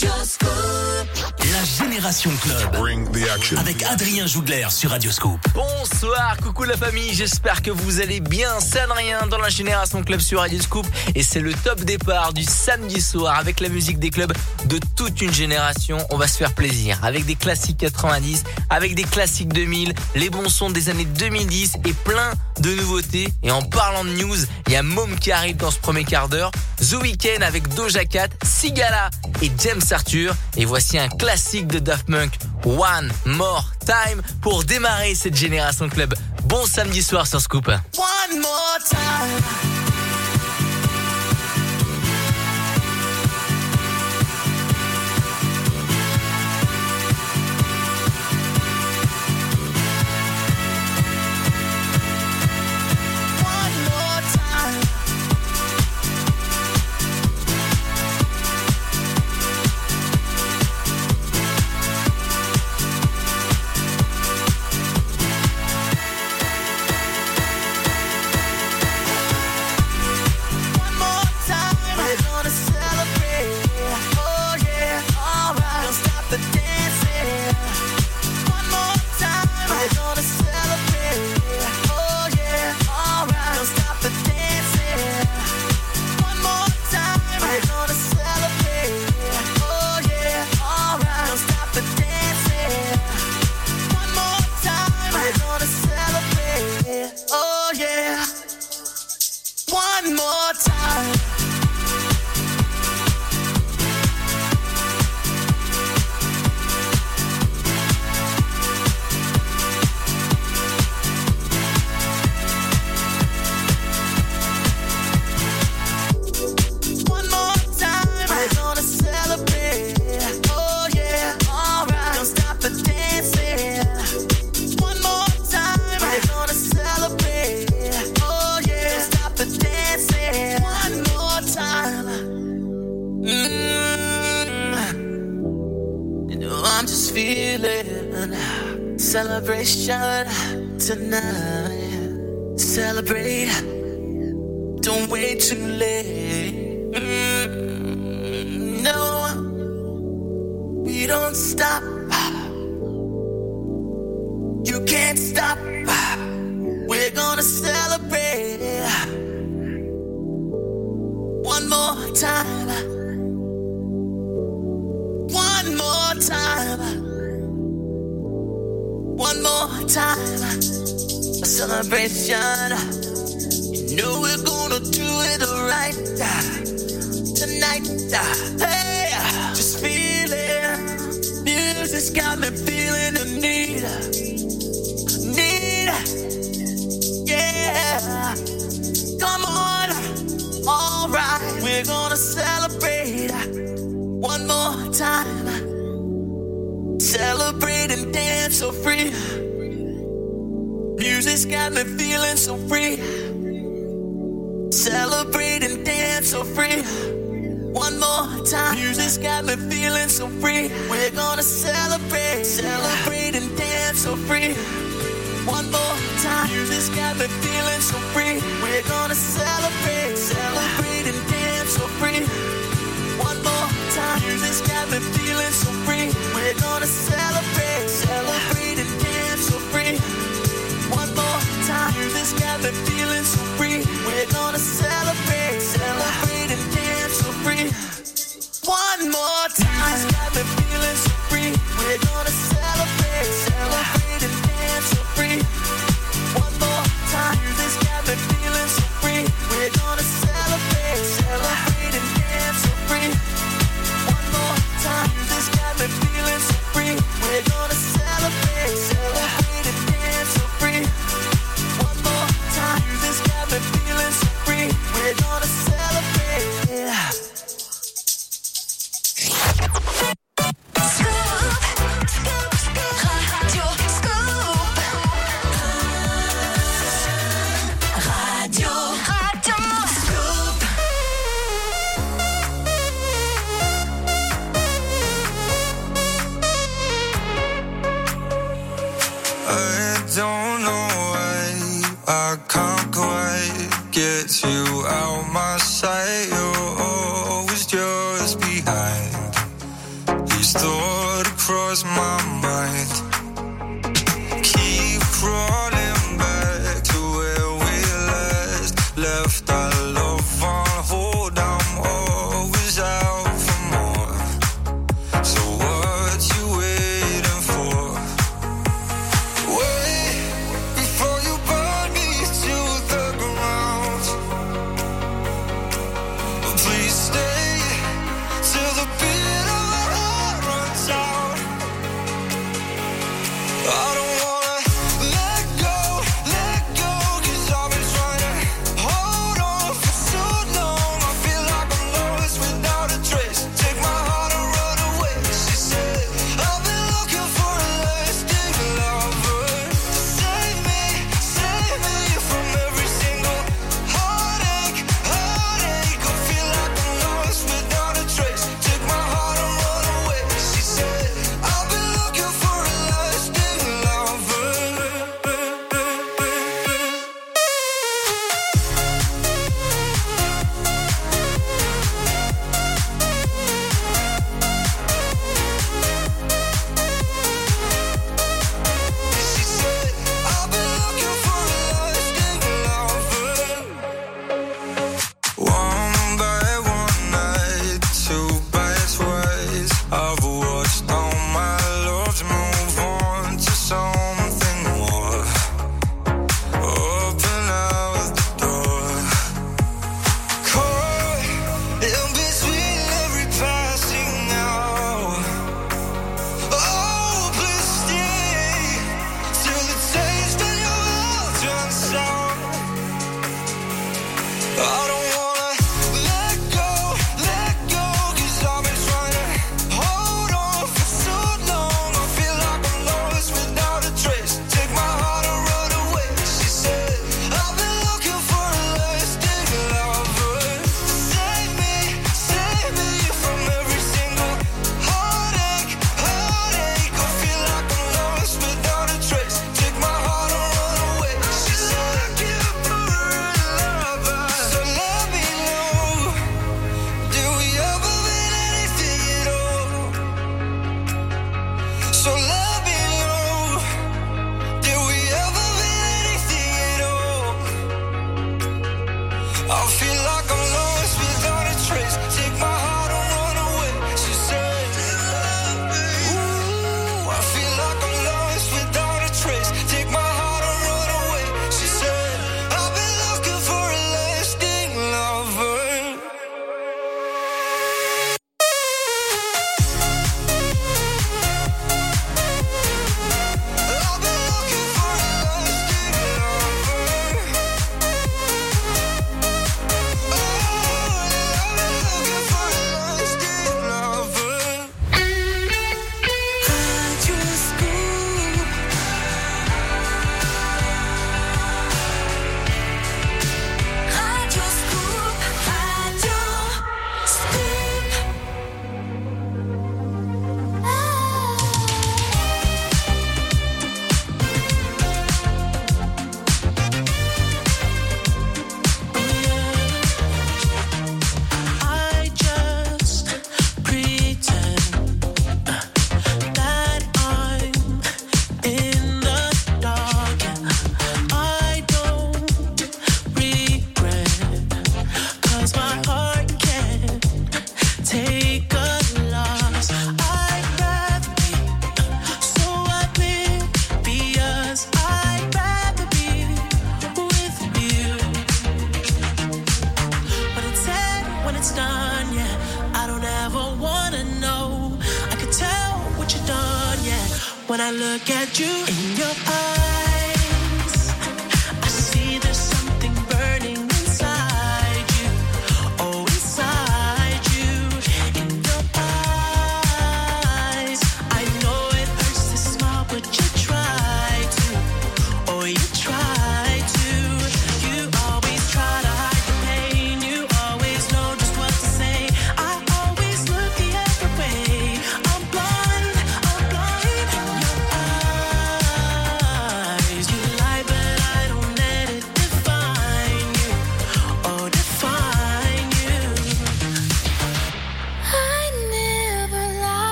Just go. La Génération Club. Avec Adrien Jougler sur Radioscope. Bonsoir, coucou la famille, j'espère que vous allez bien. Ça ne rien dans la Génération Club sur Radioscope. Et c'est le top départ du samedi soir avec la musique des clubs de toute une génération. On va se faire plaisir avec des classiques 90, avec des classiques 2000, les bons sons des années 2010 et plein de nouveautés. Et en parlant de news, il y a Mom qui arrive dans ce premier quart d'heure. The Weeknd avec Doja Cat, Sigala et James Arthur. Et voici un de Daft Punk, One More Time, pour démarrer cette génération club. Bon samedi soir sur Scoop. One more time. been feeling so free. We're gonna celebrate, celebrate and dance free. One more time, this got me feeling so free. We're gonna celebrate, celebrate and dance free. One more time, got feeling so free. We're gonna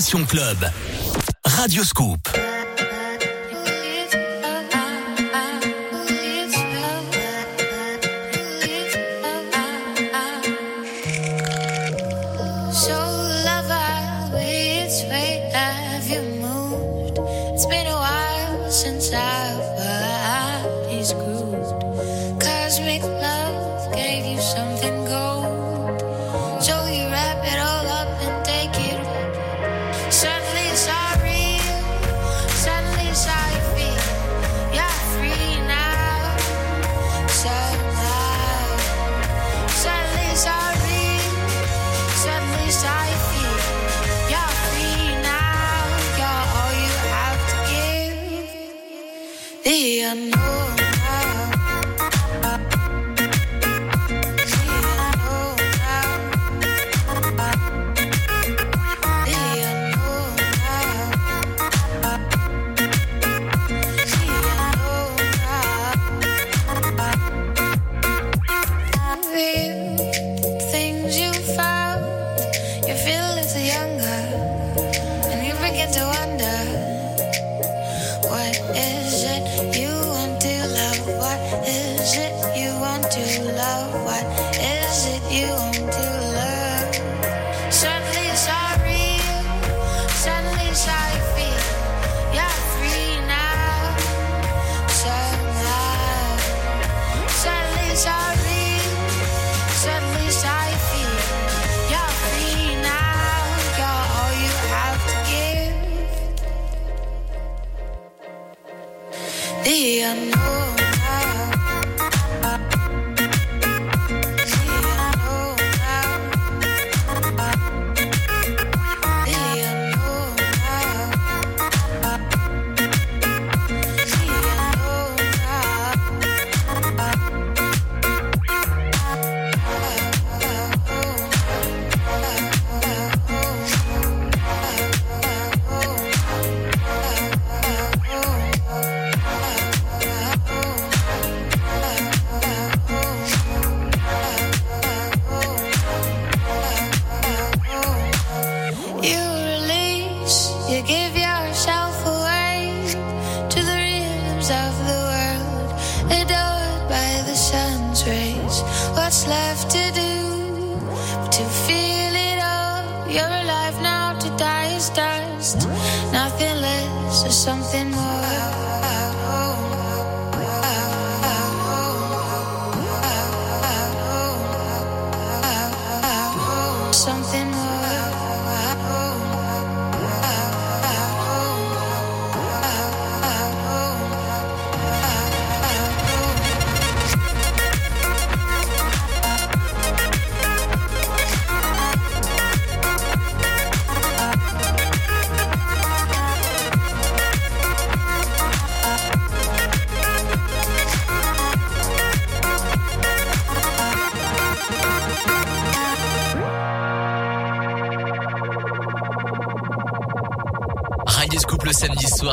Club. Radio Scoop.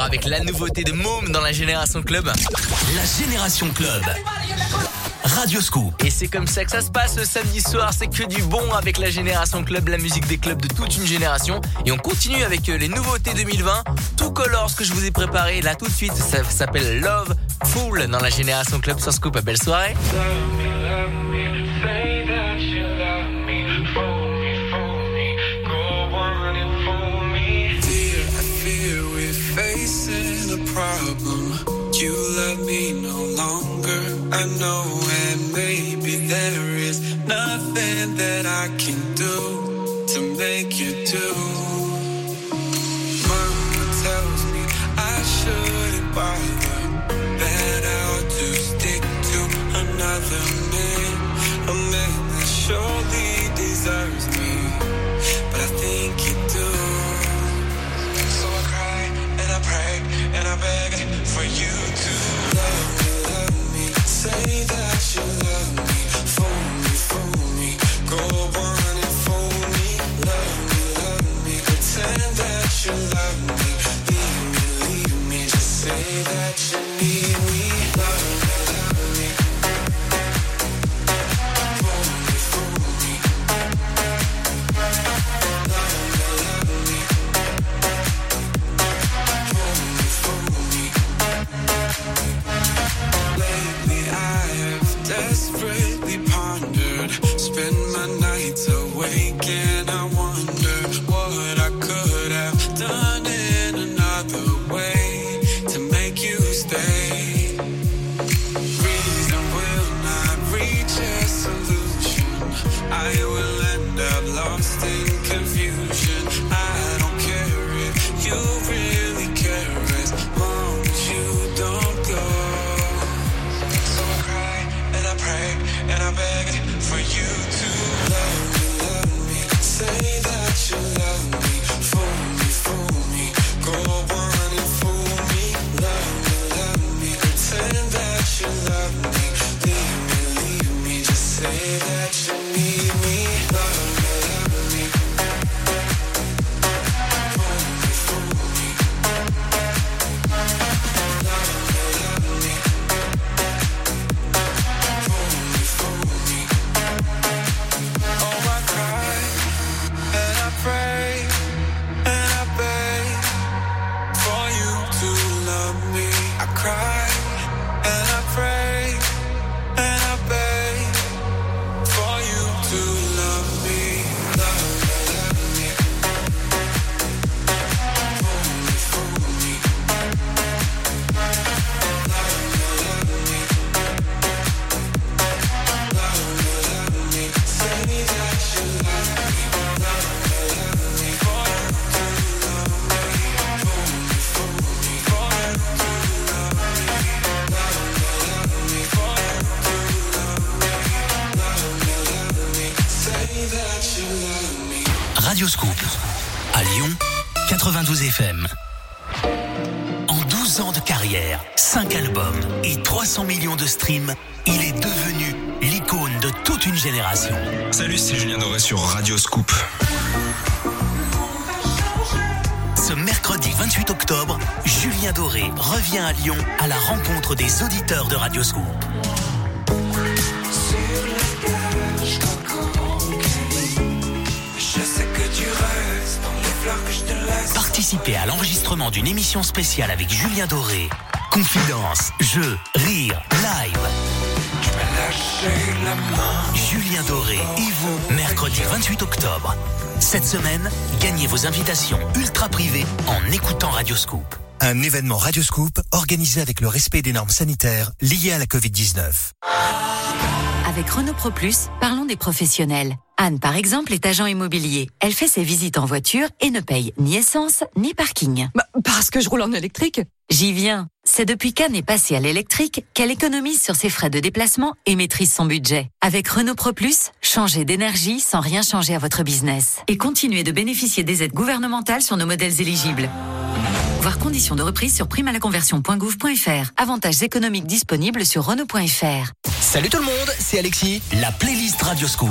avec la nouveauté de Môme dans la Génération Club. La Génération Club. Radio Scoop. Et c'est comme ça que ça se passe le samedi soir, c'est que du bon avec la Génération Club, la musique des clubs de toute une génération. Et on continue avec euh, les nouveautés 2020, tout color, ce que je vous ai préparé là tout de suite, ça s'appelle Love Fool dans la Génération Club sur Scoop. Belle soirée. 5 albums et 300 millions de streams, il est devenu l'icône de toute une génération. Salut, c'est Julien Doré sur Radio Scoop. Ce mercredi 28 octobre, Julien Doré revient à Lyon à la rencontre des auditeurs de Radio Scoop. Participez à l'enregistrement d'une émission spéciale avec Julien Doré. Confidence, jeux, rire, live. Lâcher la main. Julien Doré et vous, mercredi 28 octobre. Cette semaine, gagnez vos invitations ultra privées en écoutant Radio Scoop. Un événement Radio Scoop organisé avec le respect des normes sanitaires liées à la Covid-19. Avec Renault Pro Plus, parlons des professionnels. Anne, par exemple, est agent immobilier. Elle fait ses visites en voiture et ne paye ni essence ni parking. Bah, parce que je roule en électrique. J'y viens. C'est depuis qu'Anne est passée à l'électrique qu'elle économise sur ses frais de déplacement et maîtrise son budget. Avec Renault Pro Plus, changez d'énergie sans rien changer à votre business. Et continuez de bénéficier des aides gouvernementales sur nos modèles éligibles. Voir conditions de reprise sur primalaconversion.gouv.fr. Avantages économiques disponibles sur Renault.fr. Salut tout le monde, c'est Alexis. La playlist Radio Scoop.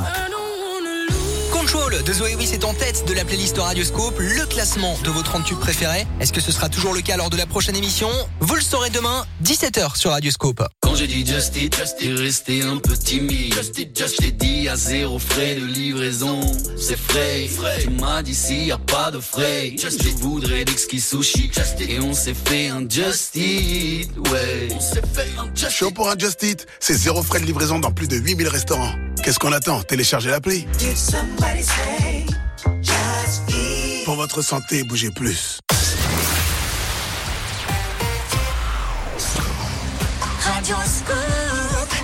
Control de Zoé Wiss est en tête de la playlist Radioscope, le classement de vos 30 tubes préférés. Est-ce que ce sera toujours le cas lors de la prochaine émission? Vous le saurez demain, 17h sur Radioscope. Quand j'ai dit Just It, t'es resté un peu timide. Just It, Just It, dit à zéro frais de livraison. C'est frais. Tu m'as dit s'il y a pas de frais. Je voudrais d'exquis sushi. Et on s'est fait un Just Eat, ouais. On s'est fait un Just Chaud pour un Just Eat, c'est zéro frais de livraison dans plus de 8000 restaurants. Qu'est-ce qu'on attend? Téléchargez l'appli. Pour votre santé, bougez plus.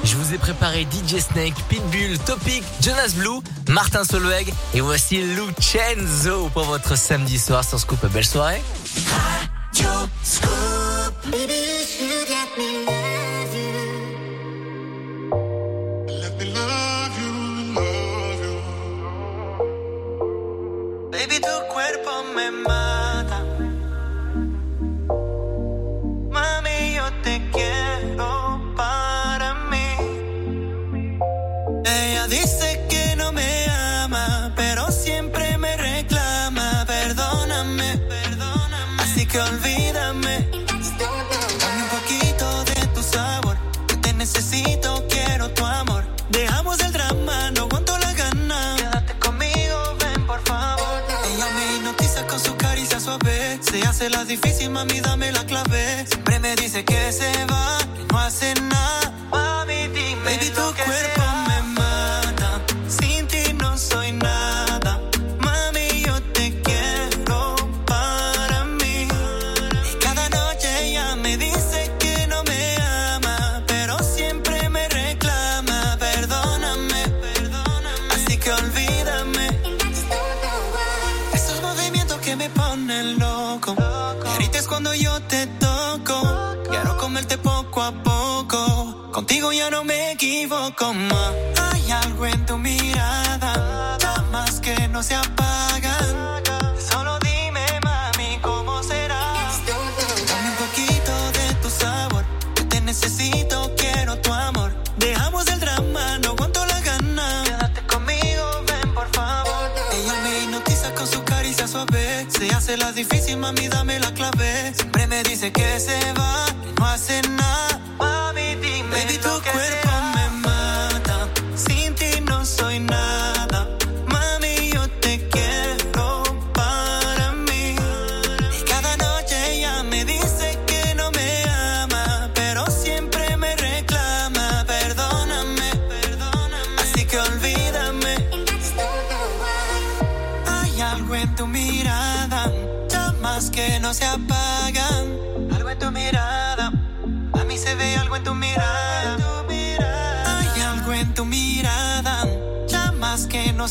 Je vous ai préparé DJ Snake, Pitbull, Topic, Jonas Blue, Martin Solveig et voici Lucenzo pour votre samedi soir sur Scoop. Belle soirée. Baby, you should let me Baby, tu cuerpo me mata. Hace la difícil, mami, dame la clave. Siempre me dice que se va, que no hace nada. Contigo ya no me equivoco más. Hay algo en tu mirada. Llamas que no se apagan. Solo dime, mami, cómo será. Dame un poquito de tu sabor. Que te necesito, quiero tu amor. Dejamos el drama, no aguanto la gana. Quédate conmigo, ven por favor. Ella me hipnotiza con su caricia suave. Se hace la difícil, mami, dame la clave. Siempre me dice que se va, que no hace nada.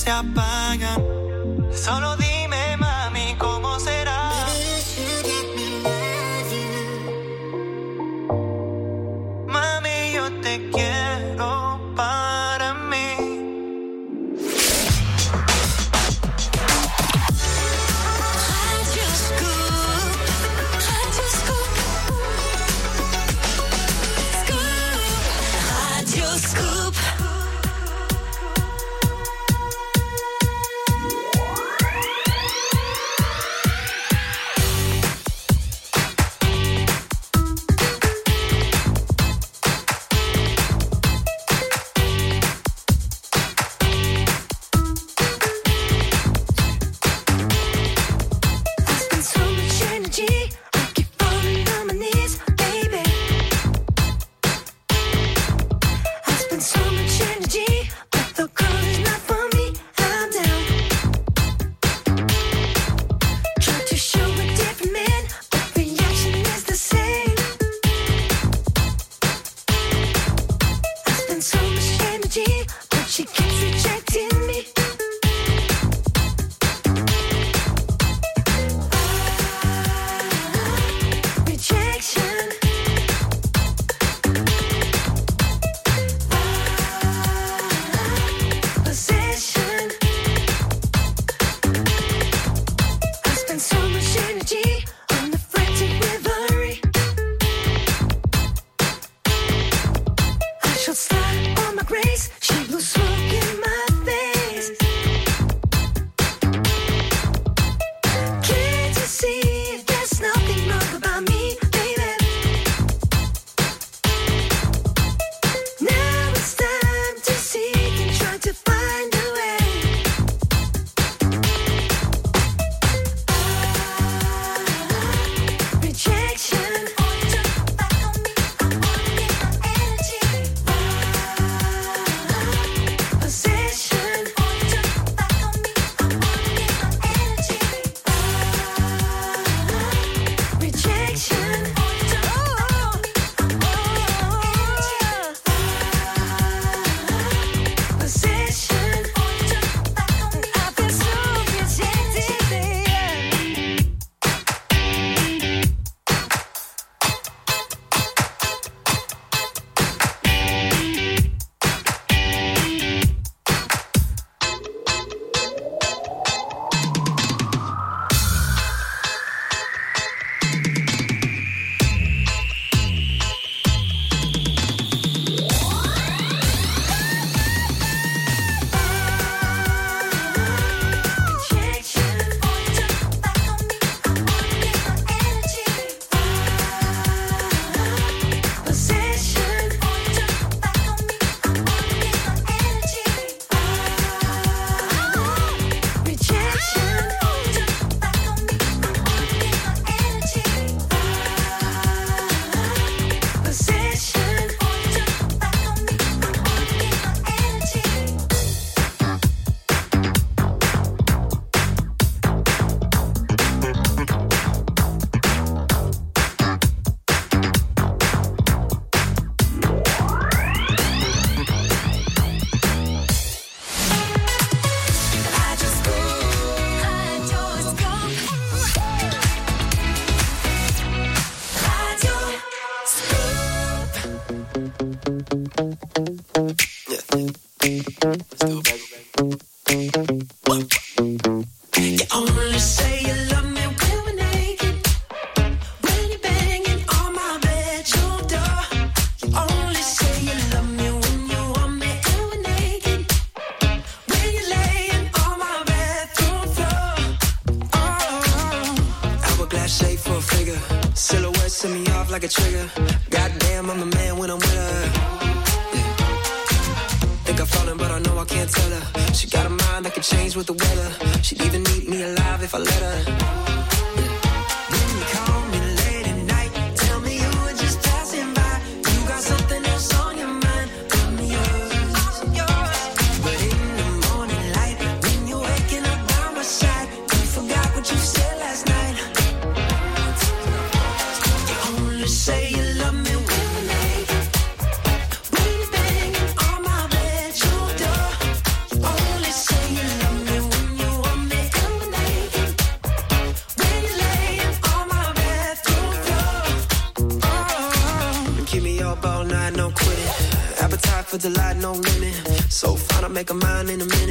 Se apagan. Solo make a mind in a minute.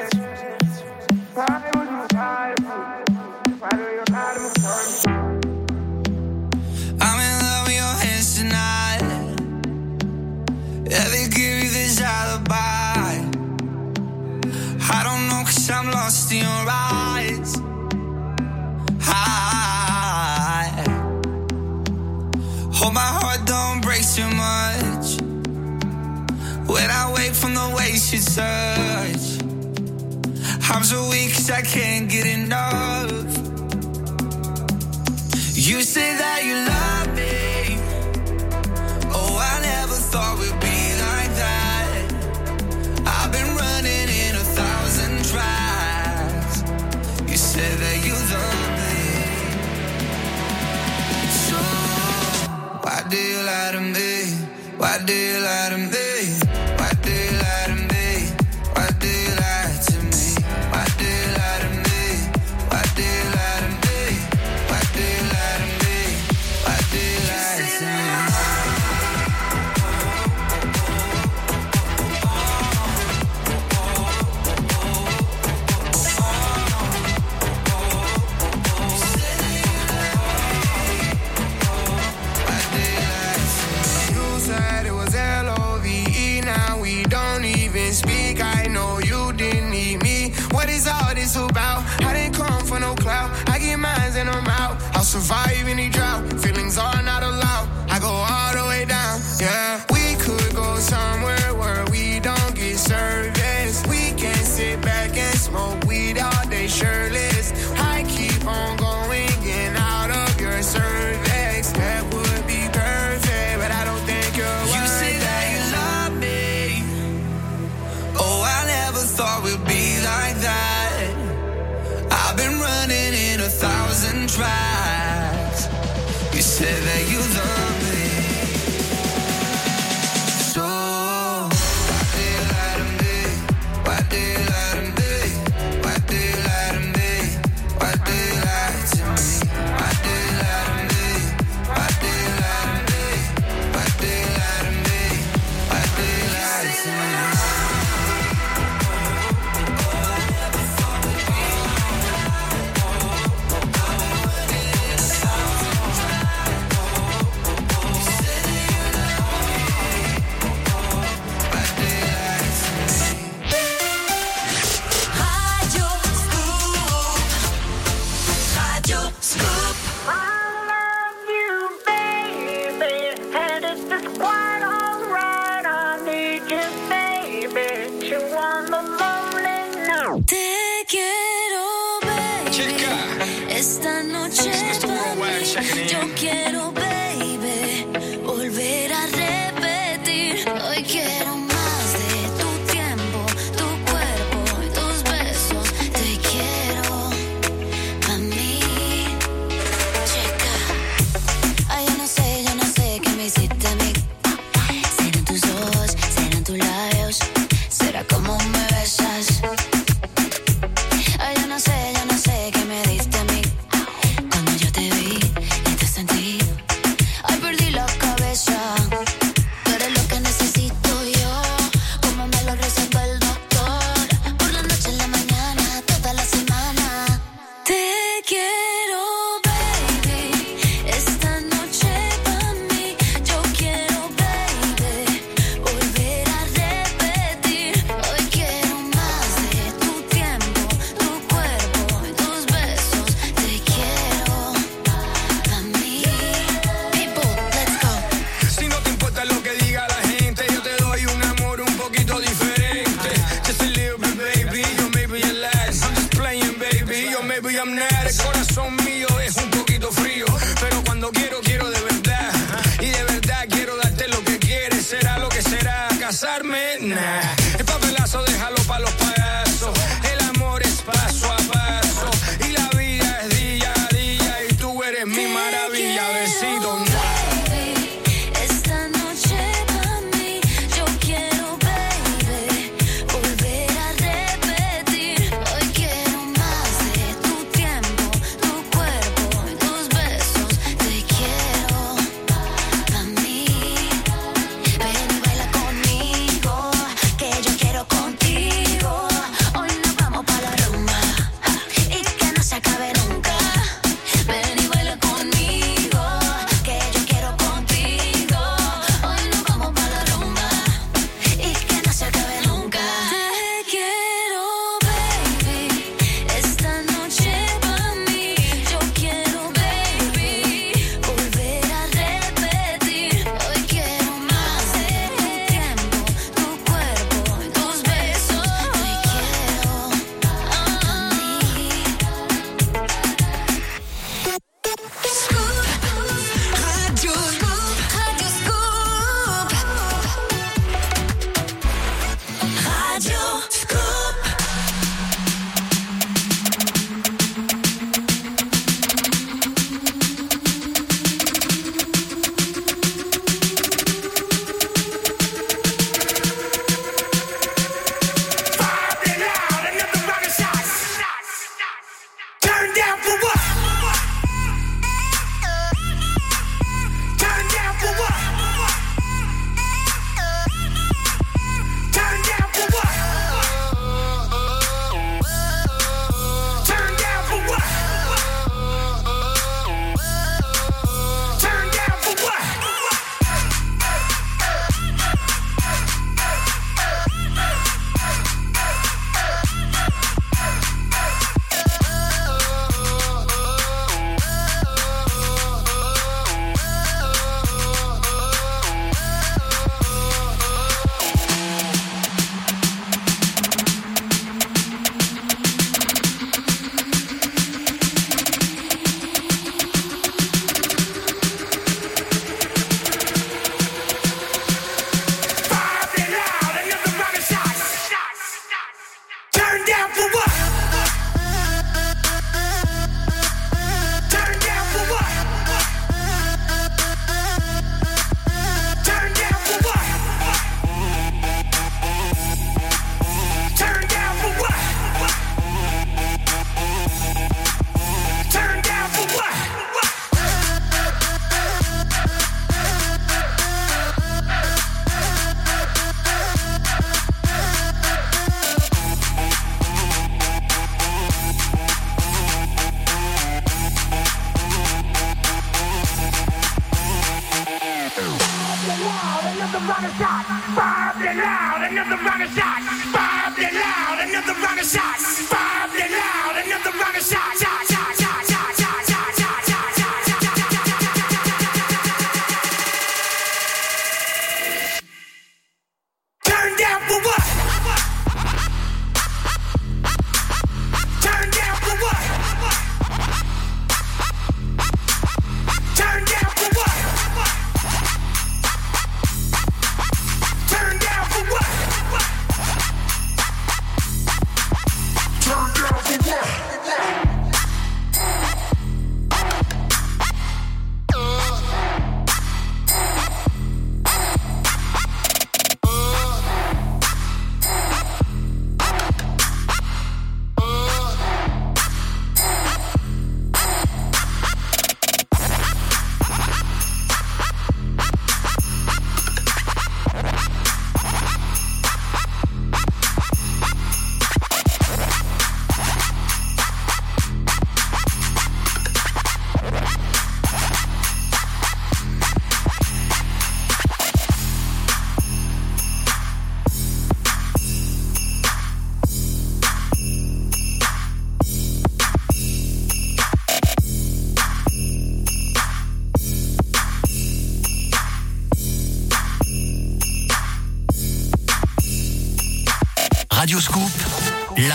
I'm so weak cause I can't get enough. You say that you love Yo quiero, baby, volver a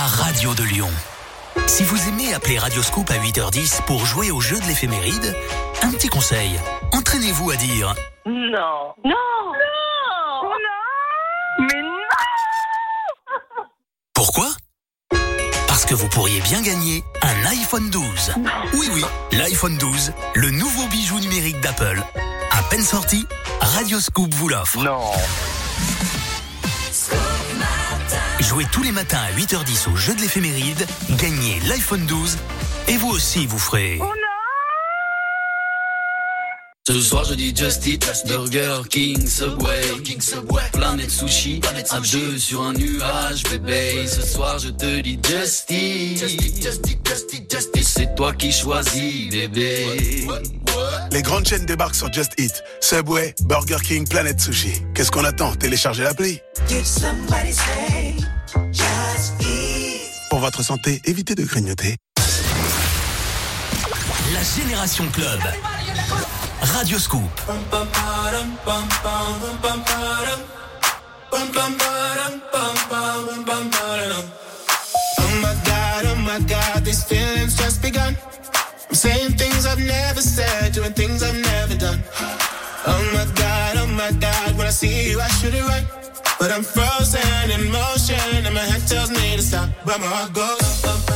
la radio de Lyon. Si vous aimez appeler Radio Scoop à 8h10 pour jouer au jeu de l'éphéméride, un petit conseil. Entraînez-vous à dire Non. Non. Non. Non. Mais non. Pourquoi? Parce que vous pourriez bien gagner un iPhone 12. Oui, oui, l'iPhone 12, le nouveau bijou numérique d'Apple. À peine sorti, Radio Scoop vous l'offre. Non. Jouez tous les matins à 8h10 au jeu de l'éphéméride, gagnez l'iPhone 12 et vous aussi vous ferez. Ce soir je dis Just Eat, Burger King, Subway, King Subway, Planète Sushi, à deux sur un nuage, bébé. Ce soir je te dis Just Eat, et c'est toi qui choisis, bébé. Les grandes chaînes débarquent sur Just Eat. Subway, Burger King, Planet Sushi. Qu'est-ce qu'on attend? Téléchargez l'appli. Votre santé, évitez de grignoter. La Génération Club. Radio Scoop. Oh my god, oh my god, these feelings just begun. I'm saying things I've never said, doing things I've never done. Oh my god, oh my god, when I see you, I should it right. But I'm frozen in motion, and my head tells me to stop, but my heart goes.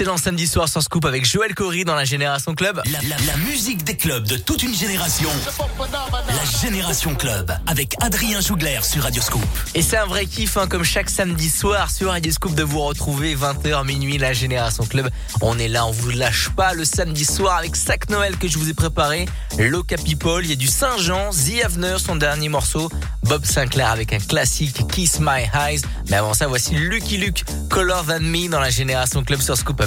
Excellent samedi soir sur Scoop avec Joël Corry dans la Génération Club. La, la- la musique des clubs de toute une génération. La Génération Club avec Adrien Jougler sur Radio Scoop. Et c'est un vrai kiff, hein, comme chaque samedi soir sur Radio Scoop de vous retrouver 20h minuit la Génération Club. On est là, on vous lâche pas le samedi soir avec Sac Noël que je vous ai préparé. Loca People, il y a du Saint-Jean, The Avener, son dernier morceau. Bob Sinclair avec un classique Kiss My Eyes. Mais avant ça, voici Lucky Luke, Color Than Me dans la Génération Club sur Scoop.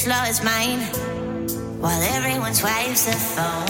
slow as mine while everyone swipes the phone.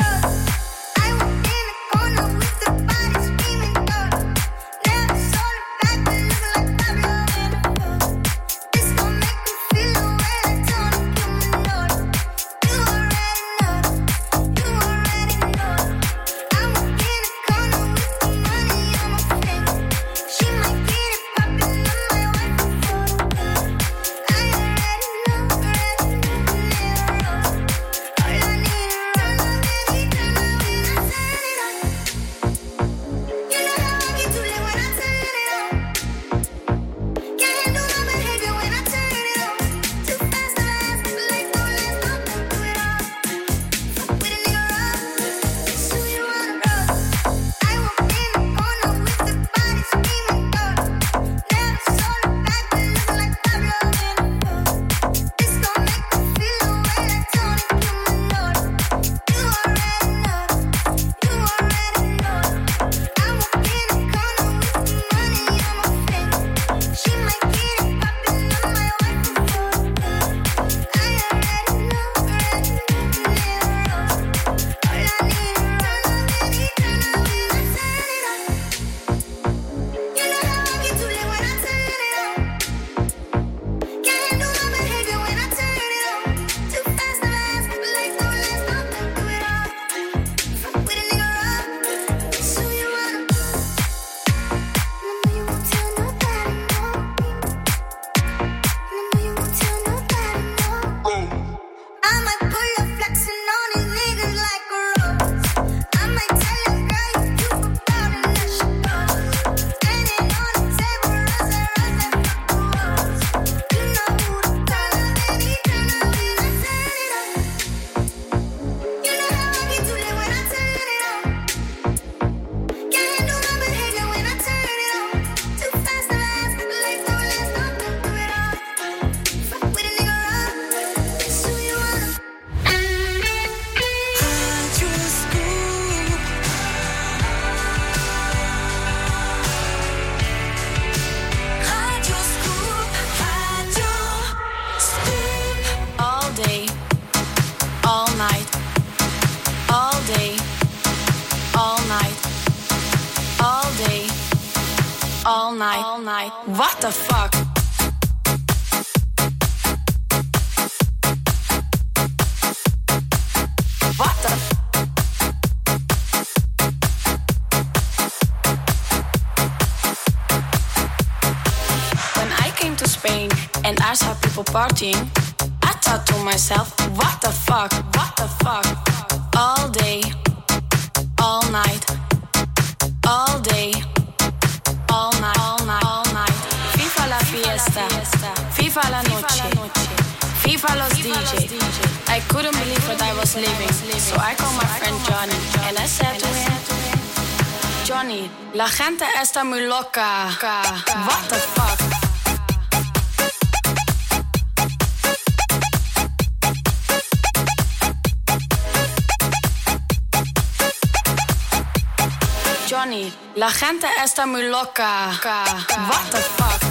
my, what the fuck? What the? When I came to Spain and I saw people partying, I thought to myself, what the fuck, what the fuck? All day, all night. FIFA la noche, FIFA los DJ. I couldn't believe what I was living, so I called my friend Johnny and I said to him, Johnny, la gente está muy loca. What the fuck? Johnny, la gente está muy loca. What the fuck?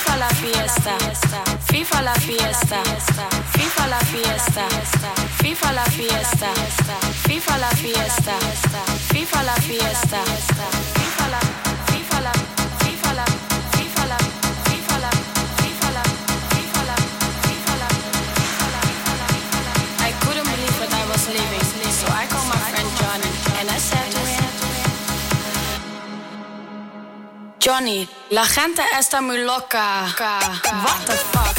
FIFA la fiesta, FIFA la fiesta, FIFA la fiesta, FIFA la fiesta, FIFA la fiesta, FIFA la fiesta, FIFA la, FIFA la, Johnny, la gente está muy loca. What the fuck?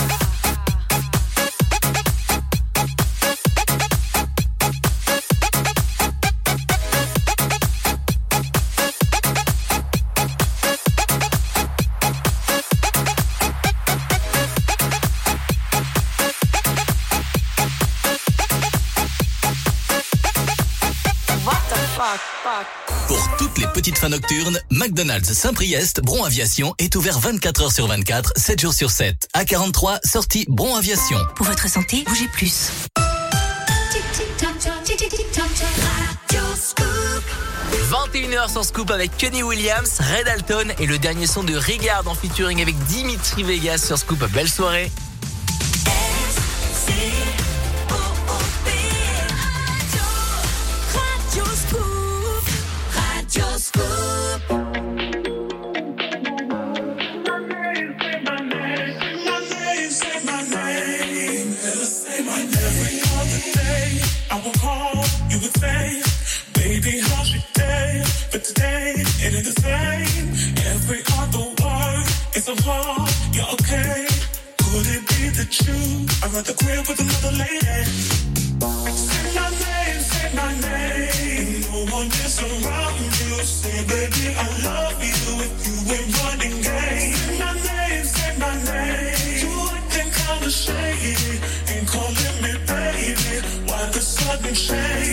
Fuck? Fuck. Pour toutes les petites fins nocturnes, McDonald's Saint-Priest, Bron Aviation est ouvert 24 heures sur 24, 7 jours sur 7. A43, sortie Bron Aviation. Pour votre santé, bougez plus. 21h sur Scoop avec Kenny Williams, Red Alton et le dernier son de Rigard en featuring avec Dimitri Vegas sur Scoop. Belle soirée. At the crib with another lady? Say my name, say my name. No one is around you. Say, baby, I love you if you ain't running game. Say my name, say my name. You acting kinda shady. Ain't calling me baby. Why the sudden change?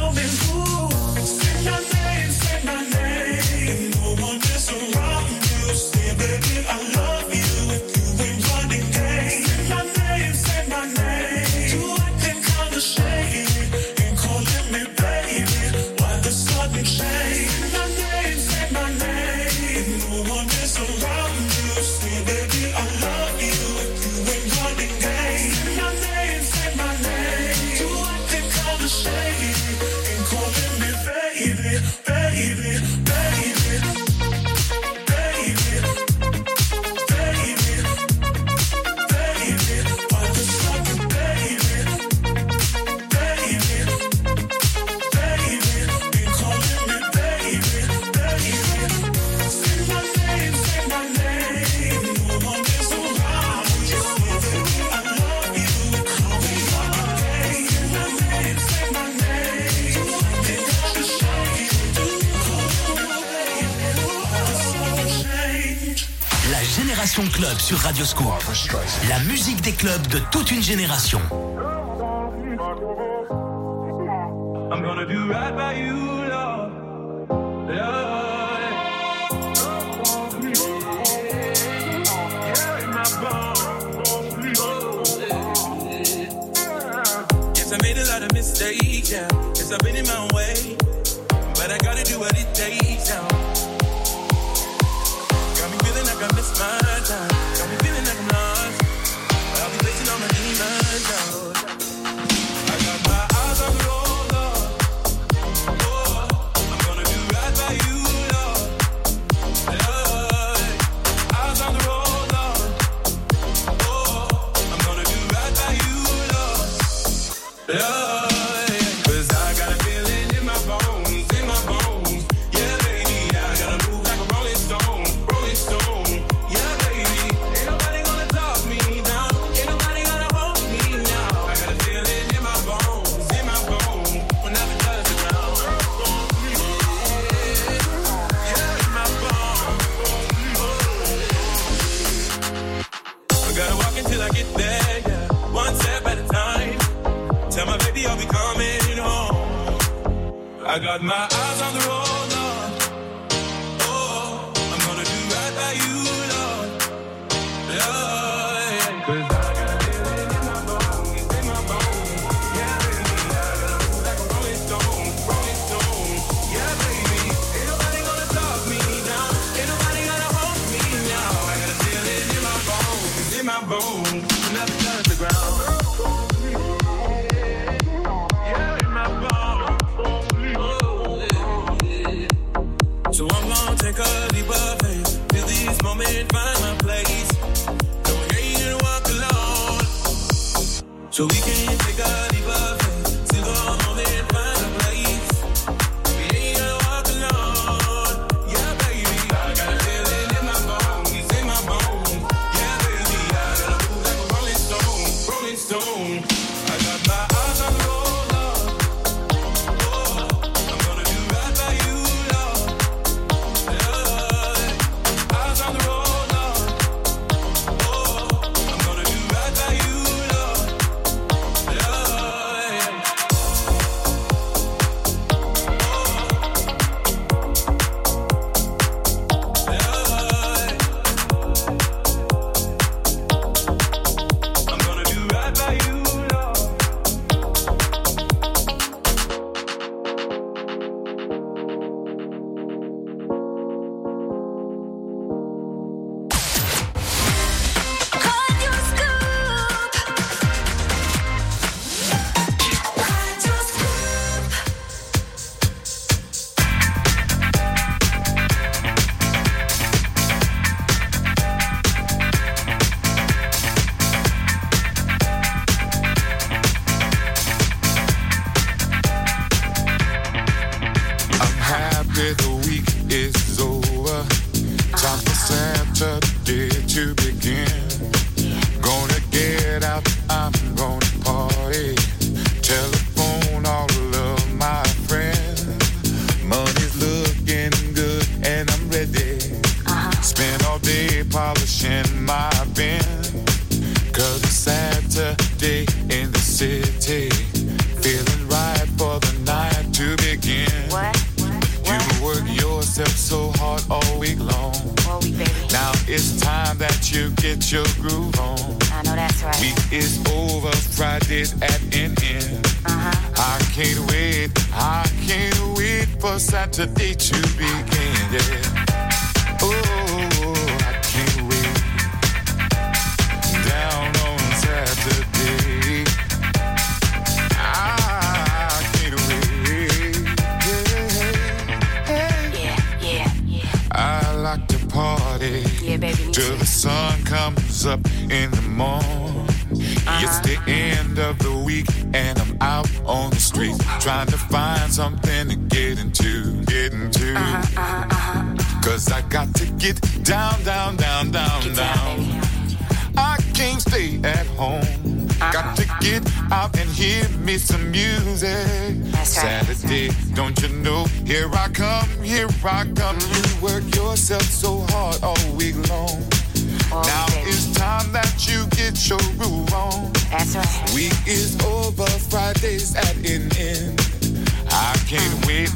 helping fool. sur Radioscope. La musique des clubs de toute une génération. I got my eyes on the road. so we can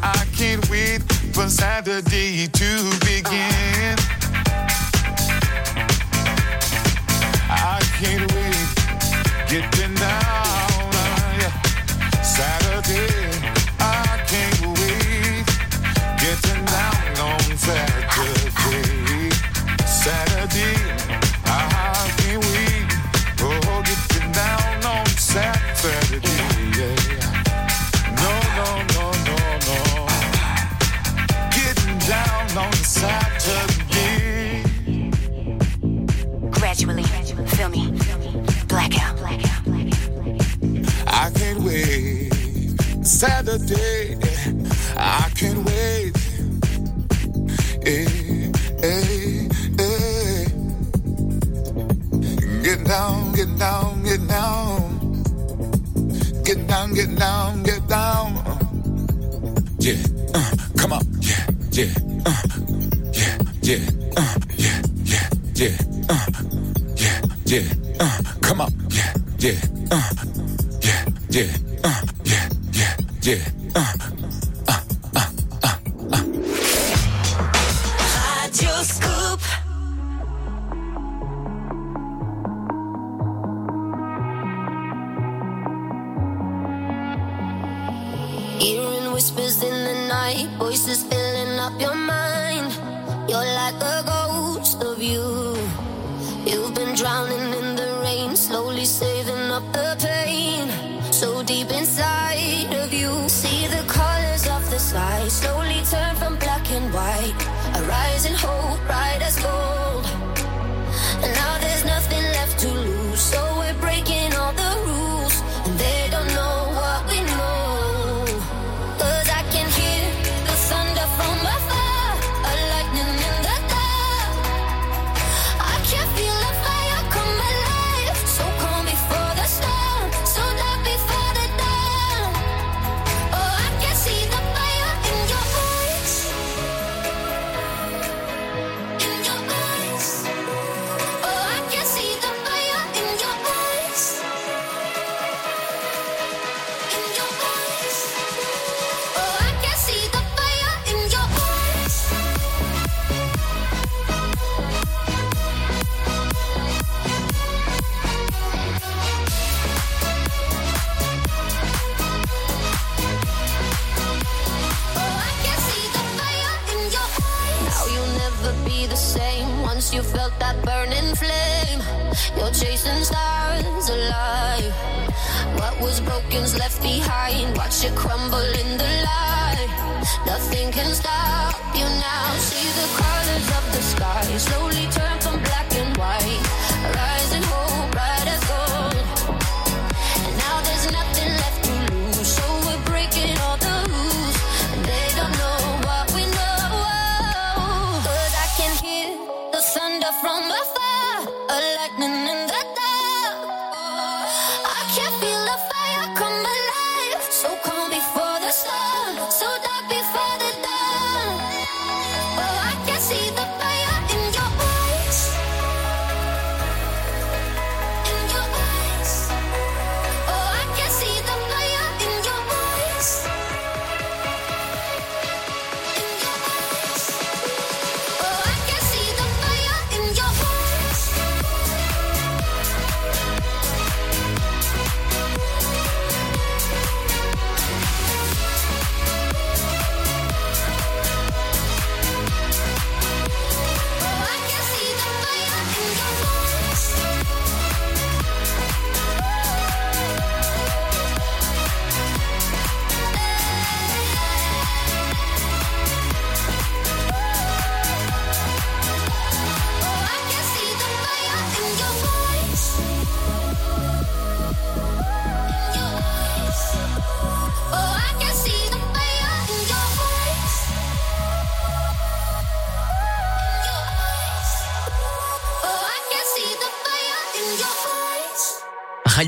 I can't wait for Saturday to begin. Saturday. I can't wait. Hey, hey, hey. Get down, get down, get down. Get down, get down, get down. Yeah, uh, come on. Yeah, yeah, uh, yeah, yeah, uh, yeah, yeah, yeah, uh, yeah, yeah, uh, come on. Yeah, yeah, uh.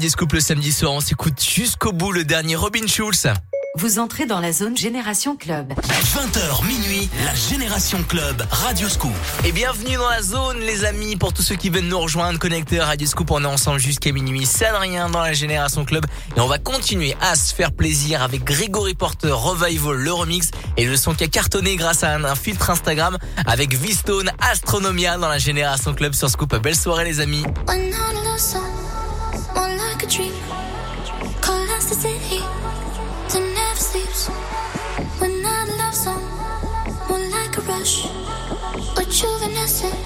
Scoop le samedi soir, on s'écoute jusqu'au bout le dernier Robin Schulz. Vous entrez dans la zone Génération Club. 20h minuit, la Génération Club, Radio Scoop. Et bienvenue dans la zone, les amis. Pour tous ceux qui veulent nous rejoindre, connecteurs Radio Scoop, on est ensemble jusqu'à minuit. Ça de rien dans la Génération Club. Et on va continuer à se faire plaisir avec Grégory Porter, Revival, le remix et le son qui a cartonné grâce à un, filtre Instagram avec V-Stone, Astronomia dans la Génération Club sur Scoop. Belle soirée, les amis. Oh non, non, non, dream. Call us the city that never sleeps. When our love's on, more like a rush, a juvenile.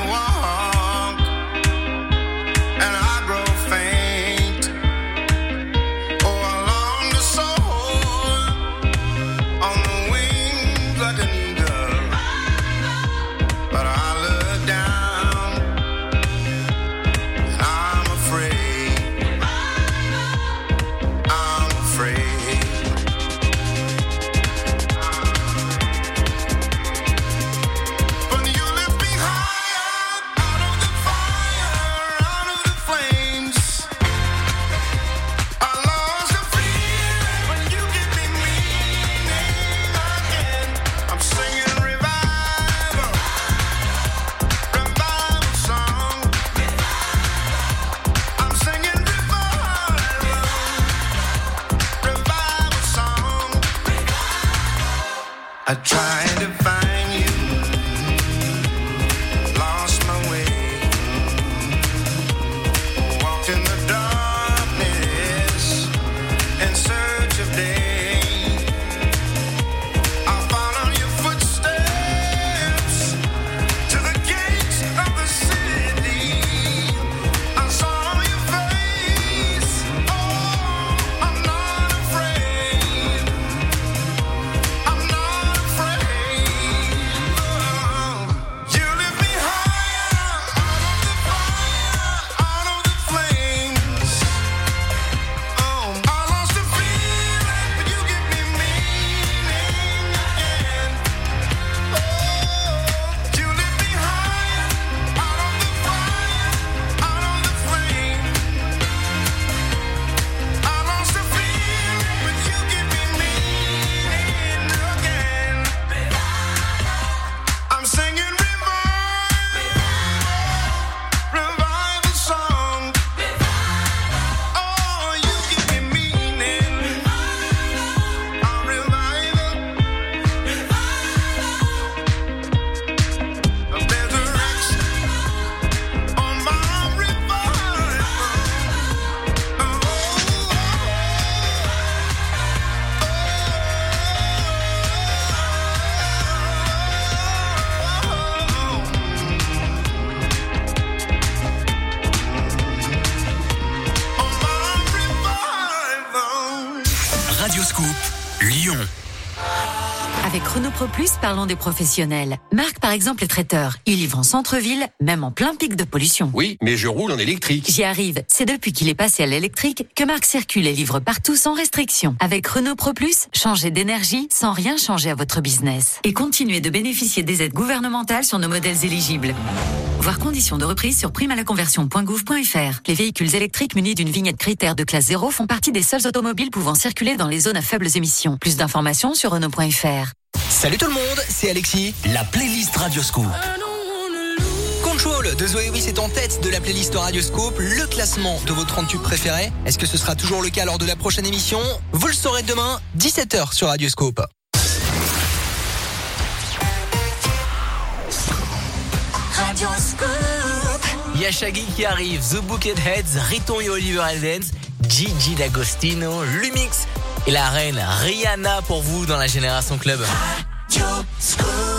parlons des professionnels. Marc, par exemple, est traiteur. Il livre en centre-ville, même en plein pic de pollution. Oui, mais je roule en électrique. J'y arrive. C'est depuis qu'il est passé à l'électrique que Marc circule et livre partout sans restriction. Avec Renault Pro Plus, changez d'énergie sans rien changer à votre business. Et continuez de bénéficier des aides gouvernementales sur nos modèles éligibles. Voir conditions de reprise sur primalaconversion.gouv.fr. Les véhicules électriques munis d'une vignette critère de classe 0 font partie des seuls automobiles pouvant circuler dans les zones à faibles émissions. Plus d'informations sur Renault.fr. Salut tout le monde, c'est Alexis. La playlist Radioscoop. Control de Zoé Wiss est en tête de la playlist Radioscope, le classement de vos 30 tubes préférés. Est-ce que ce sera toujours le cas lors de la prochaine émission? Vous le saurez demain, 17h sur Radioscope. Il y a Shaggy qui arrive, The Bucketheads, Riton et Oliver Eldens, Gigi D'Agostino, Lumix et la reine Rihanna pour vous dans la Génération Club. your school.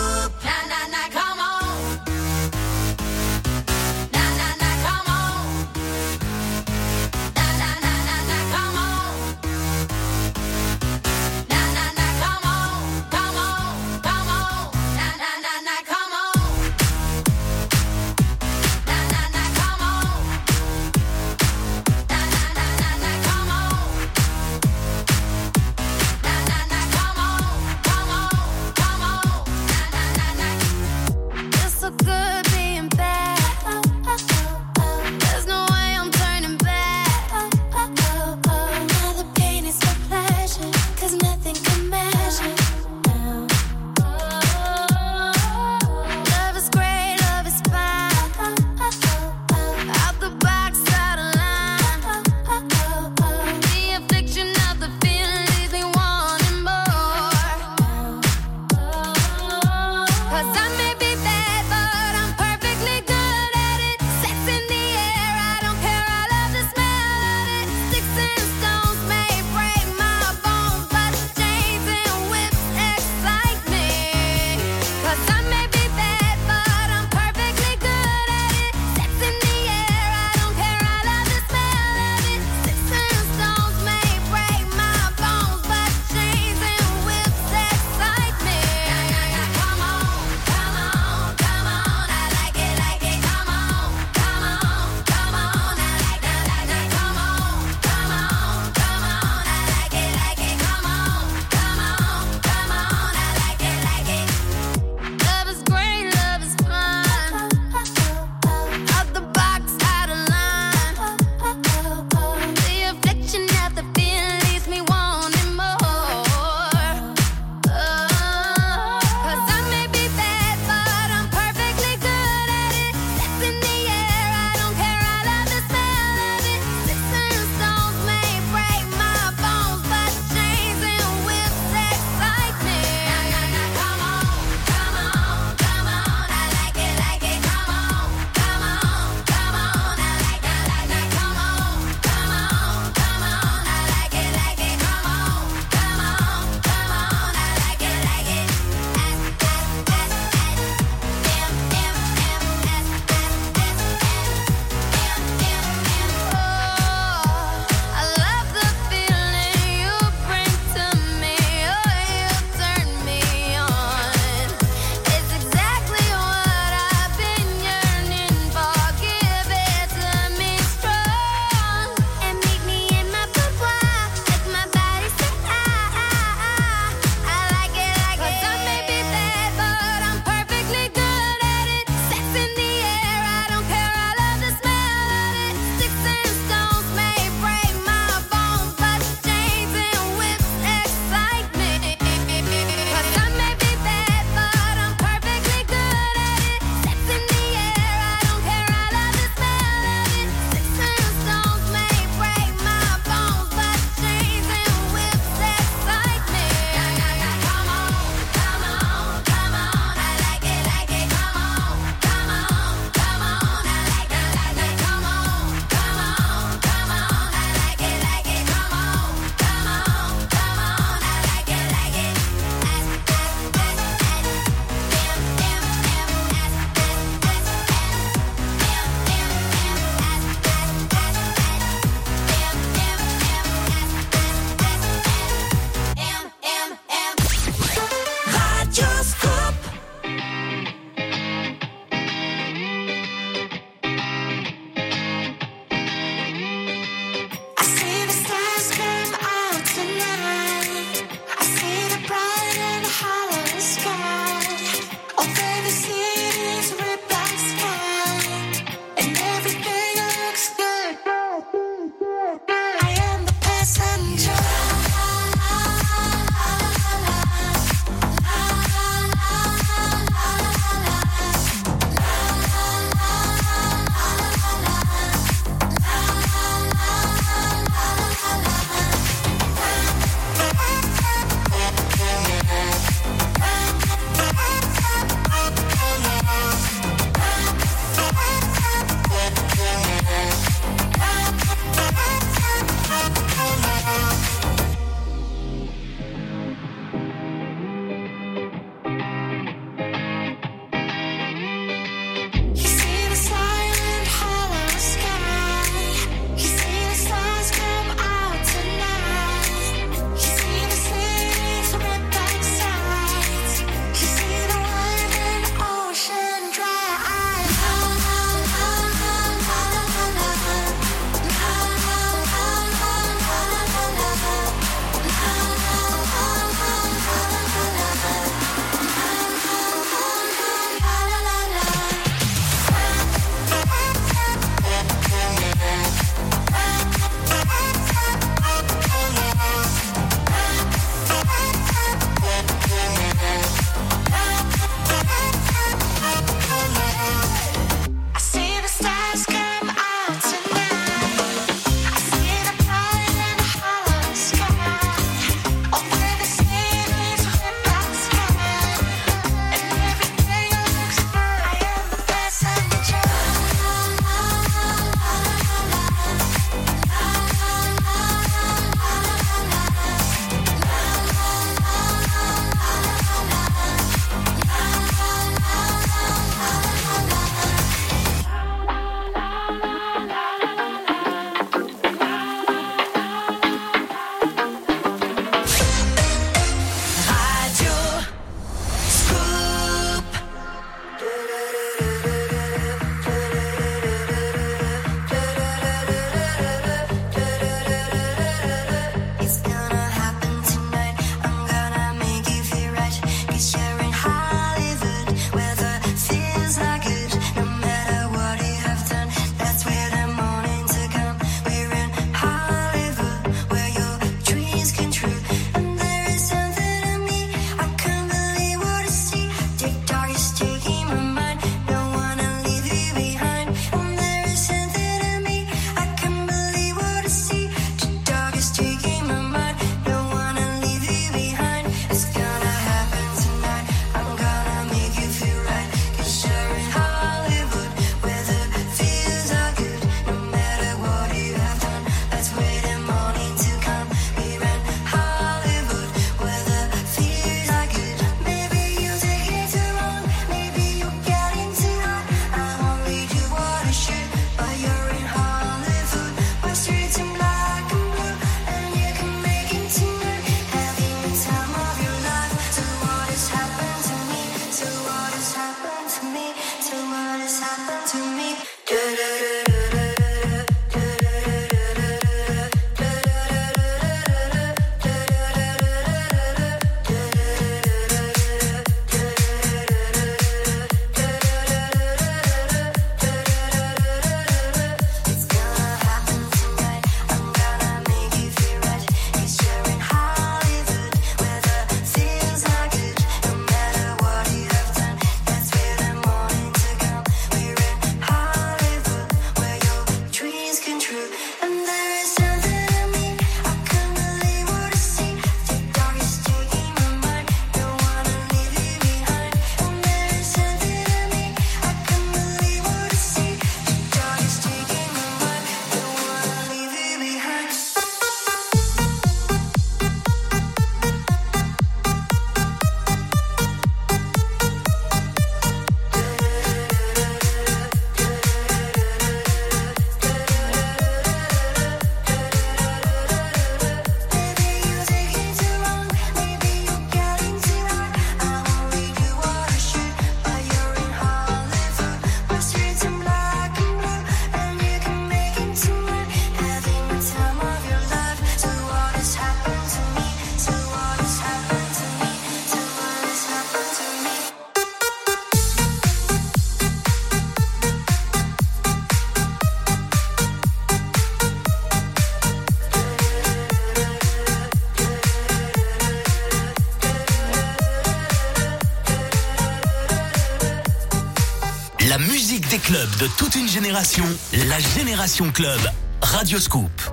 de toute une génération, la Génération Club. Radio Scoop.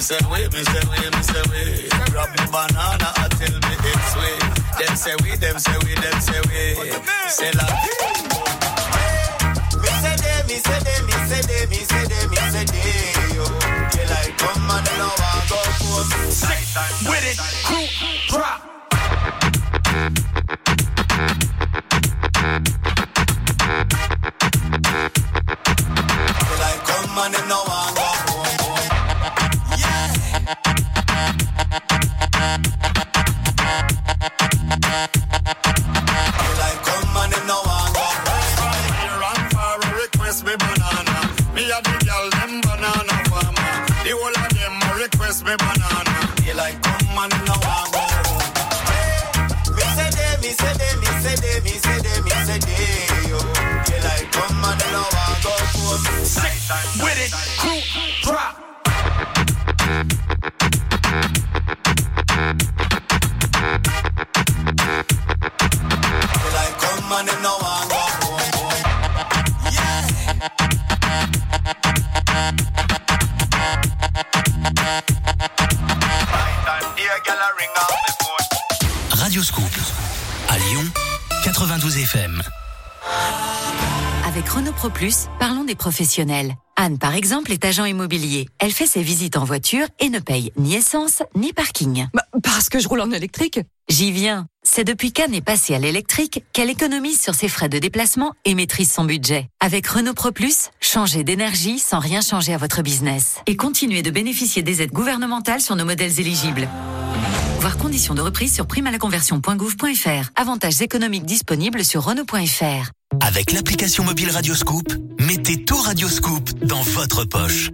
Me say, wait, me say, wait, me say, wait. Grab me banana, I tell me it's way. Them say we, them say we, them say we. Say la Me say they, me say they, me say they, me say they, me say they, yo. They like come and them no want go home. With it, crew, drop. They like come and them no a me banana. They like come and them no want go. Me say they, me say they, me say they, me say they, me say they, yo. They like come and them no want go home. With it, crew, drop. FM. Avec Renault Pro Plus, parlons des professionnels. Anne, par exemple, est agent immobilier. Elle fait ses visites en voiture et ne paye ni essence ni parking. parce que je roule en électrique. J'y viens. C'est depuis qu'Anne est passée à l'électrique qu'elle économise sur ses frais de déplacement et maîtrise son budget. Avec Renault Pro Plus, changez d'énergie sans rien changer à votre business. Et continuez de bénéficier des aides gouvernementales sur nos modèles éligibles. Voir conditions de reprise sur primalaconversion.gouv.fr. Avantages économiques disponibles sur Renault.fr. Avec l'application mobile Radioscoop, mettez tout Radioscoop dans votre poche.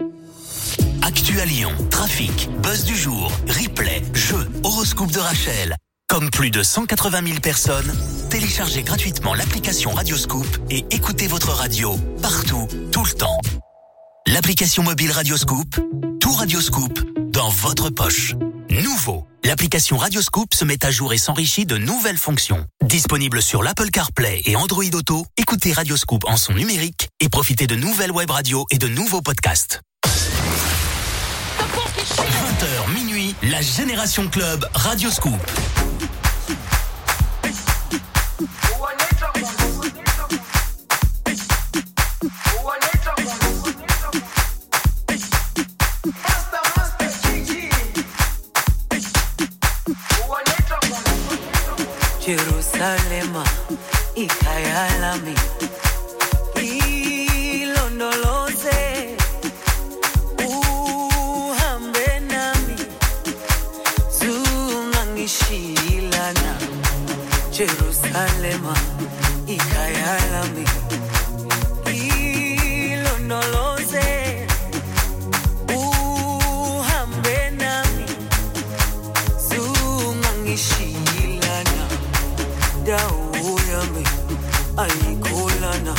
Actu à Lyon, trafic, buzz du jour, replay, jeux, horoscope de Rachel. Comme plus de 180 000 personnes, téléchargez gratuitement l'application Radioscoop et écoutez votre radio partout, tout le temps. L'application mobile Radioscoop, tout Radioscoop dans votre poche. Nouveau, l'application Radioscoop se met à jour et s'enrichit de nouvelles fonctions. Disponible sur l'Apple CarPlay et Android Auto, écoutez Radioscoop en son numérique et profitez de nouvelles web radios et de nouveaux podcasts. 20h minuit, la Génération Club Radioscoop. Jerusalema ikhaya lami Jerusalema ikayalami ilonoloze uhambe nami zungangishiyilana dawo yami ayikholana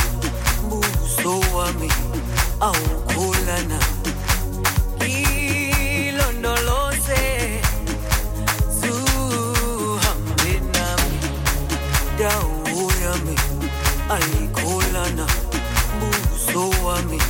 mbuso wami awu ayikhulana so I mean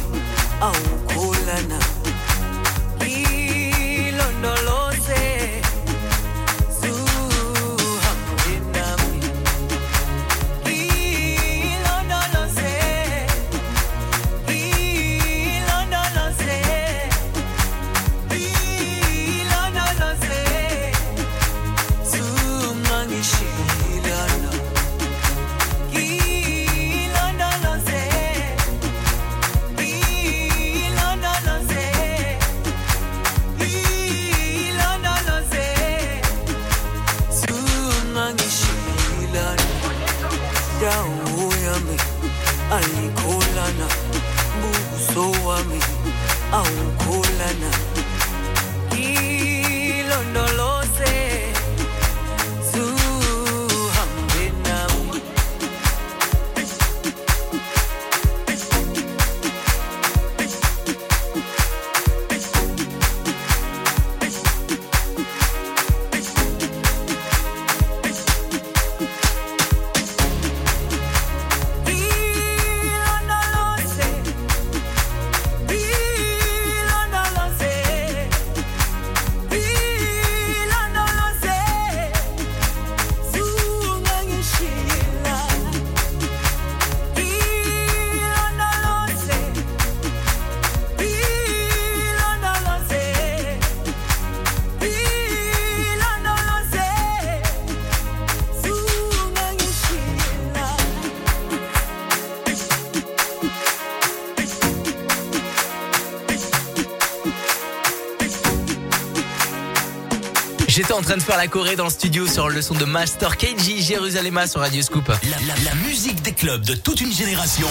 en train de faire la Corée dans le studio sur le son de Master KG Jérusalem sur Radio Scoop. La, la- la musique des clubs de toute une génération.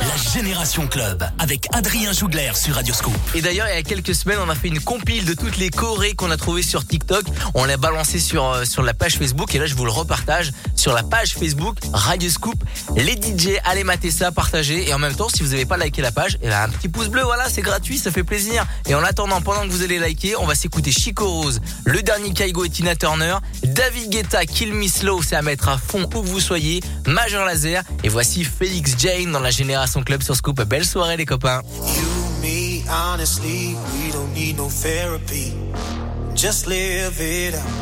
La Génération Club avec Adrien Jougler sur Radio Scoop. Et d'ailleurs, il y a quelques semaines, on a fait une compile de toutes les Corées qu'on a trouvées sur TikTok. On l'a balancé sur, euh, sur la page Facebook. Et là, je vous le repartage sur la page Facebook Radio Scoop. Les DJ, allez mater ça, partagez. Et en même temps, si vous n'avez pas liké la page, eh ben, un petit pouce bleu, voilà, c'est gratuit, ça fait plaisir. Et en attendant, pendant que vous allez liker, on va s'écouter Chico Rose, le dernier Kaigo et Tina Turner, David Guetta, Kill Me Slow, c'est à mettre à fond où vous soyez, Major Laser. Et voici Félix Jane dans la Génération Club sur Scoop. Belle soirée les copains. honestly, we don't need no therapy. Just live it up.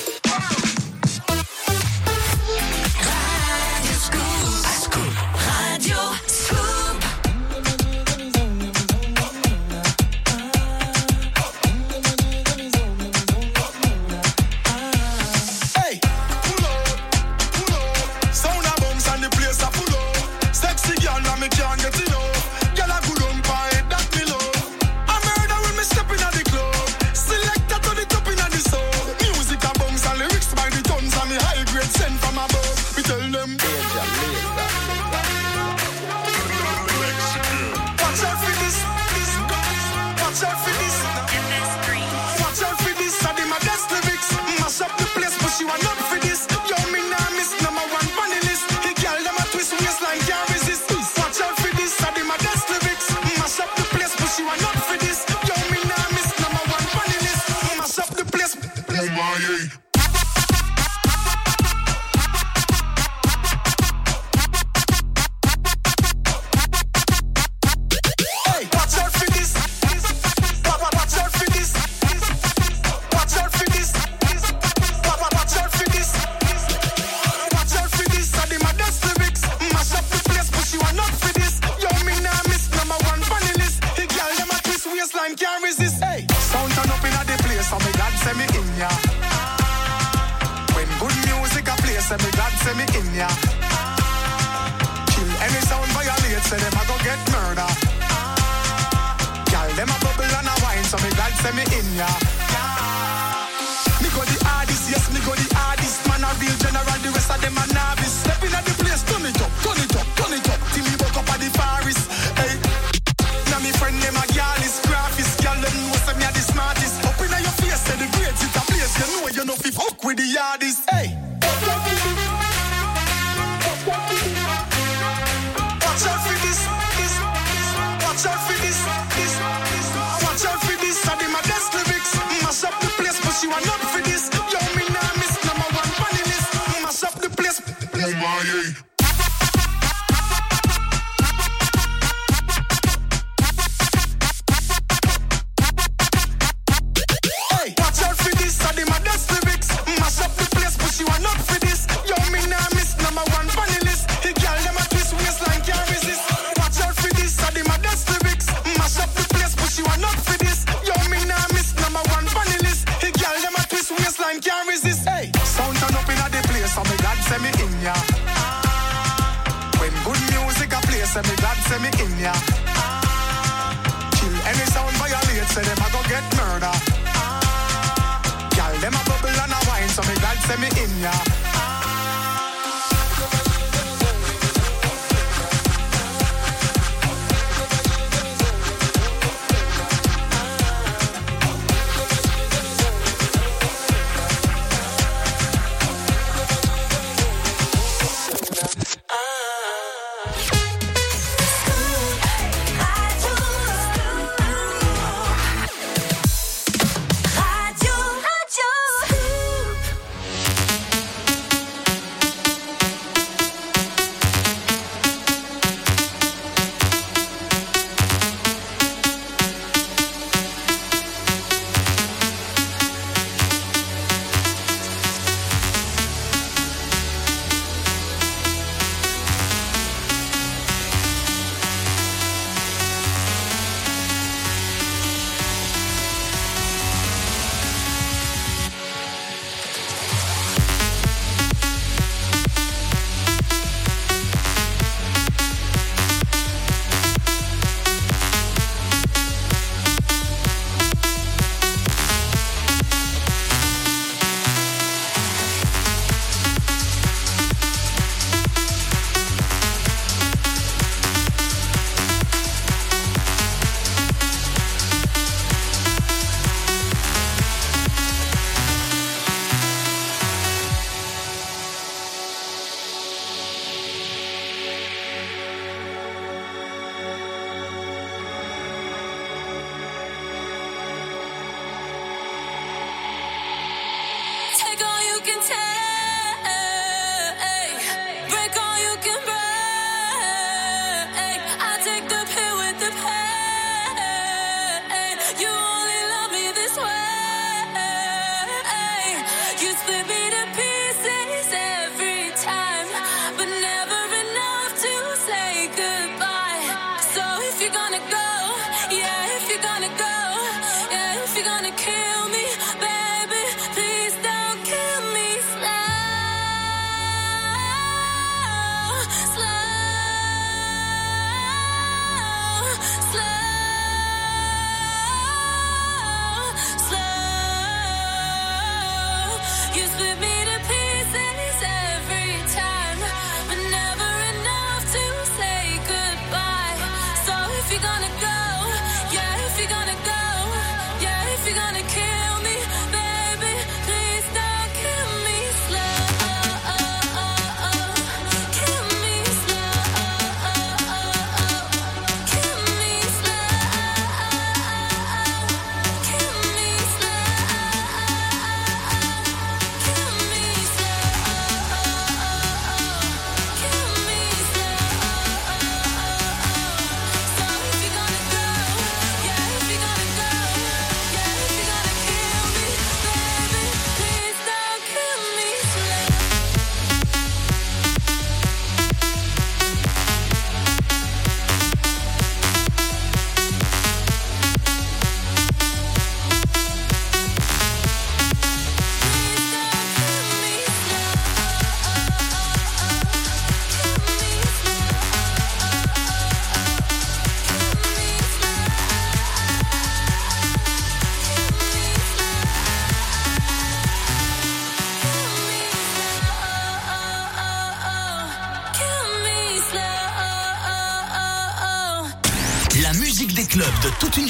MIA.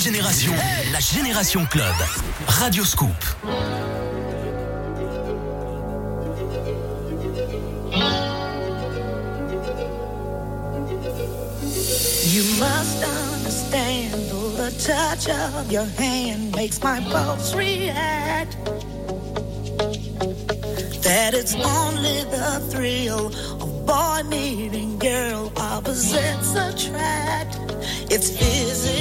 génération, la génération club. Radio Scoop. You must understand the touch of your hand makes my pulse react. That it's only the thrill of boy meeting girl opposites attract. It's physical.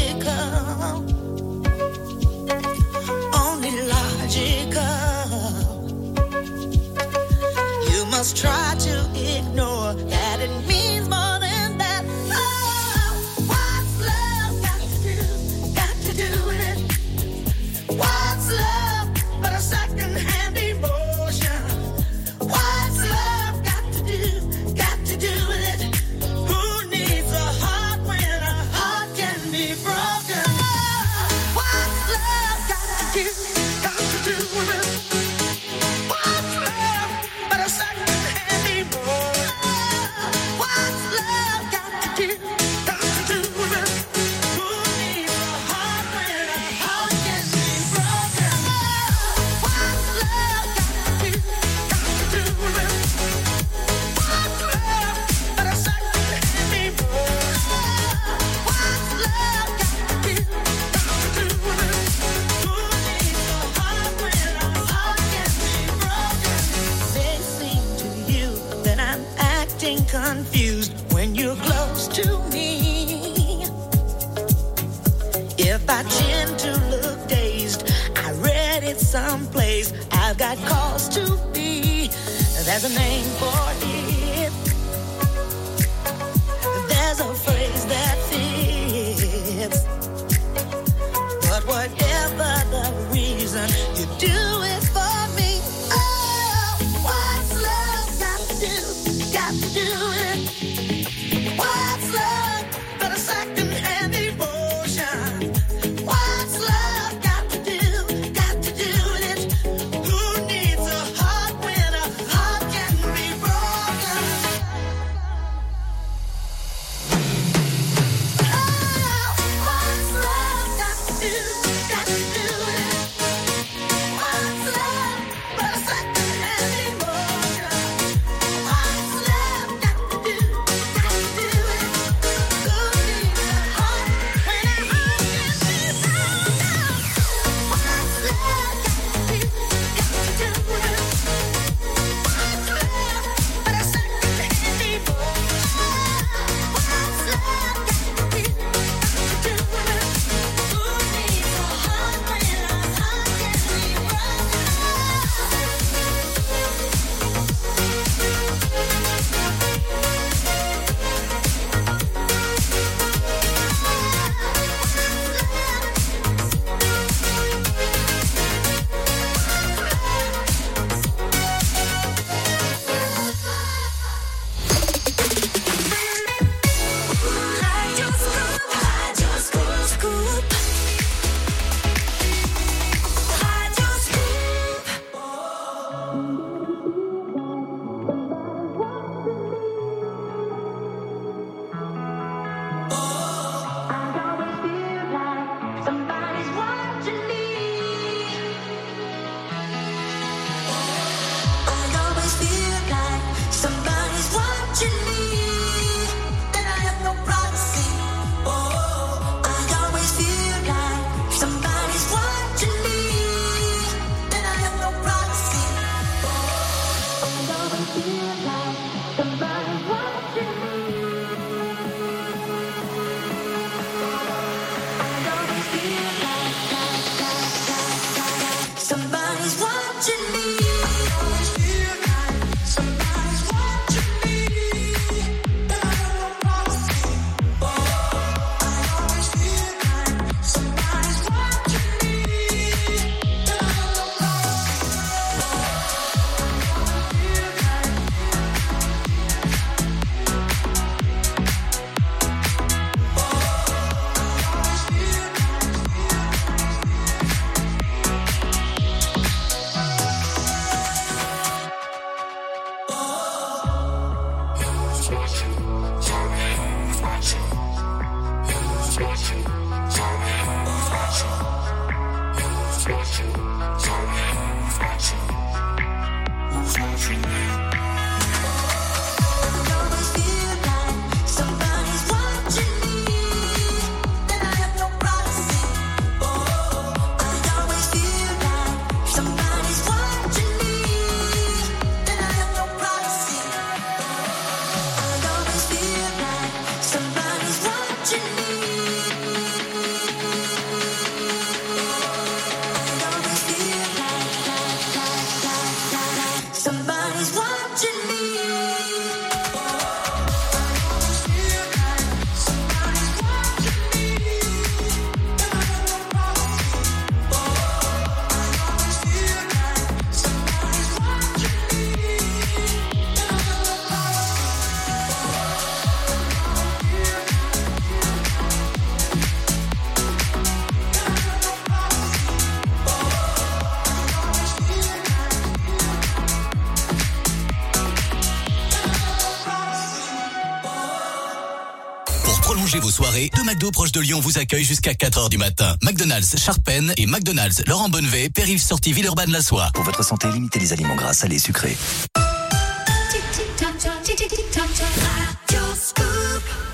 Deux McDo proches de Lyon vous accueillent jusqu'à 4h du matin. McDonald's Charpennes et McDonald's Laurent Bonnevet, périph sortie Villeurbanne la soie. Pour votre santé, limitez les aliments gras, salés, sucrés.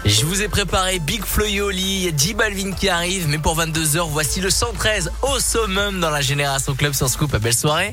Je vous ai préparé Big Flo et Oli, il y a J Balvin qui arrive, mais pour 22h, voici le 113 au summum dans la Génération Club sur Scoop. Belle soirée.